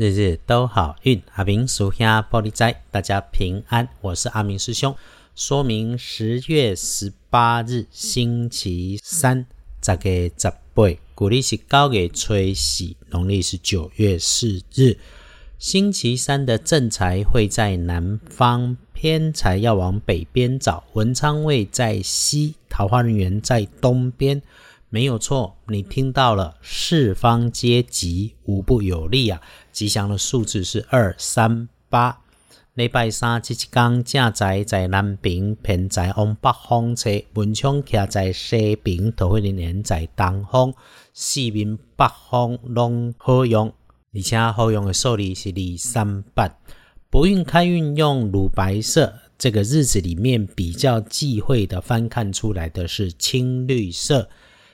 日日都好运，阿明属下玻璃斋，大家平安。我是阿明师兄。说明十月十八日星期三，十个十八，古历是九月初四，农历是九月四日。星期三的正财会在南方，偏财要往北边找。文昌位在西，桃花人员在东边。没有错，你听到了，四方皆吉，无不有利啊！吉祥的数字是二三八。礼拜三这一天，正在在南边，偏在往北方侧，文昌徛在西边，桃花人在东方，四面八方拢好用，而且好用的数字是二三八。不运开运用乳白色，这个日子里面比较忌讳的，翻看出来的是青绿色。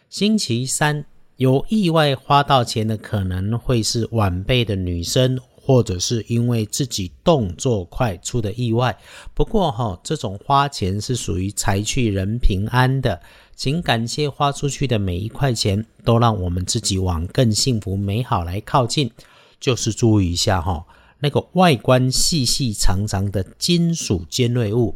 星期三有意外花到钱的，可能会是晚辈的女生，或者是因为自己动作快出的意外。不过哈，这种花钱是属于财去人平安的，请感谢花出去的每一块钱，都让我们自己往更幸福美好来靠近。就是注意一下哈，那个外观细细长长的金属尖锐物。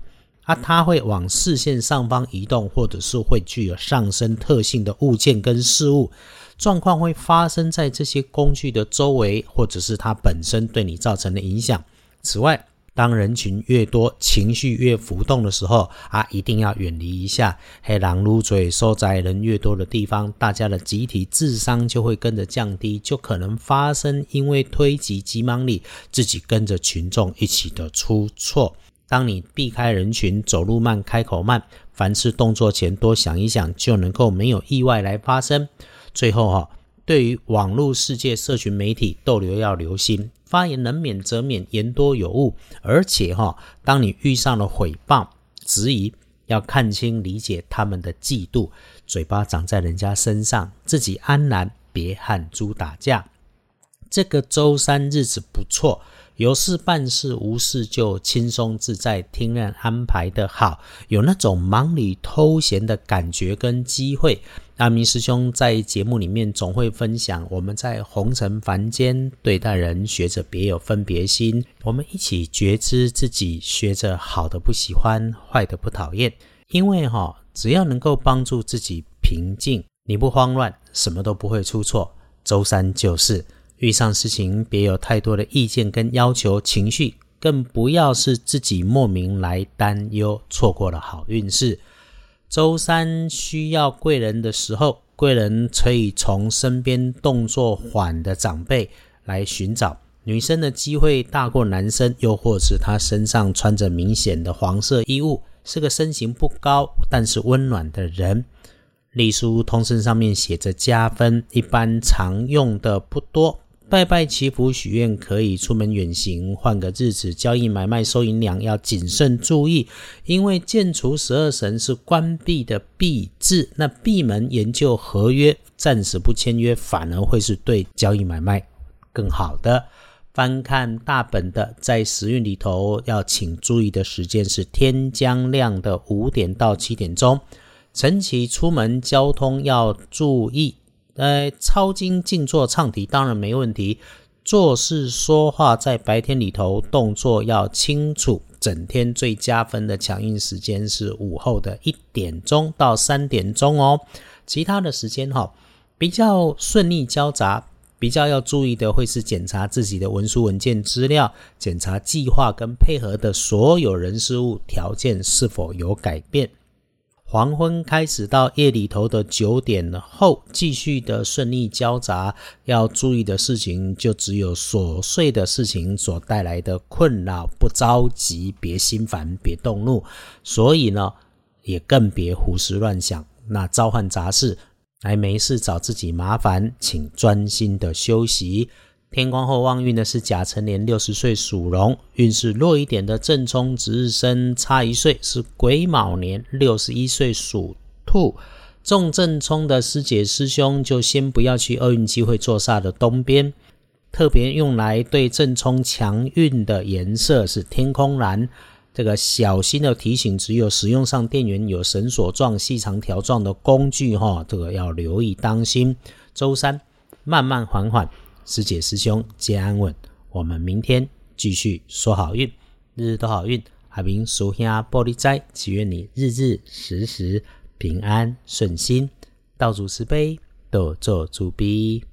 啊，它会往视线上方移动，或者是会具有上升特性的物件跟事物，状况会发生在这些工具的周围，或者是它本身对你造成的影响。此外，当人群越多，情绪越浮动的时候，啊，一定要远离一下。黑狼撸嘴收窄人越多的地方，大家的集体智商就会跟着降低，就可能发生因为推挤急忙里，自己跟着群众一起的出错。当你避开人群，走路慢，开口慢，凡事动作前多想一想，就能够没有意外来发生。最后哈，对于网络世界、社群媒体逗留要留心，发言能免则免，言多有误。而且哈，当你遇上了诽谤、质疑，要看清理解他们的嫉妒，嘴巴长在人家身上，自己安然，别和猪打架。这个周三日子不错。有事办事，无事就轻松自在，听任安排的好，有那种忙里偷闲的感觉跟机会。阿明师兄在节目里面总会分享，我们在红尘凡间对待人，学着别有分别心，我们一起觉知自己，学着好的不喜欢，坏的不讨厌。因为哈，只要能够帮助自己平静，你不慌乱，什么都不会出错。周三就是。遇上事情，别有太多的意见跟要求，情绪更不要是自己莫名来担忧，错过了好运势。周三需要贵人的时候，贵人可以从身边动作缓的长辈来寻找。女生的机会大过男生，又或是她身上穿着明显的黄色衣物，是个身形不高但是温暖的人。隶书通身上面写着加分，一般常用的不多。拜拜祈福许愿可以出门远行，换个日子交易买卖收银两要谨慎注意，因为建除十二神是关闭的闭字，那闭门研究合约，暂时不签约，反而会是对交易买卖更好的。翻看大本的，在时运里头要请注意的时间是天将亮的五点到七点钟，晨起出门交通要注意。呃，抄经、静坐、唱题当然没问题。做事说话在白天里头动作要清楚。整天最加分的强硬时间是午后的一点钟到三点钟哦。其他的时间哈，比较顺利交杂，比较要注意的会是检查自己的文书文件资料，检查计划跟配合的所有人事物条件是否有改变。黄昏开始到夜里头的九点后，继续的顺利交杂。要注意的事情就只有琐碎的事情所带来的困扰，不着急，别心烦，别动怒。所以呢，也更别胡思乱想，那召唤杂事，来没事找自己麻烦，请专心的休息。天光后旺运的是甲辰年六十岁属龙，运势弱一点的正冲值日生差一岁是癸卯年六十一岁属兔。重正冲的师姐师兄就先不要去厄运机会坐煞的东边。特别用来对正冲强运的颜色是天空蓝。这个小心的提醒，只有使用上电源有绳索状、细长条状的工具哈，这个要留意当心。周三慢慢缓缓。师姐师兄皆安稳，我们明天继续说好运，日日都好运。阿明叔兄玻璃斋，祈愿你日日时时平安顺心，道主慈悲，多做主逼。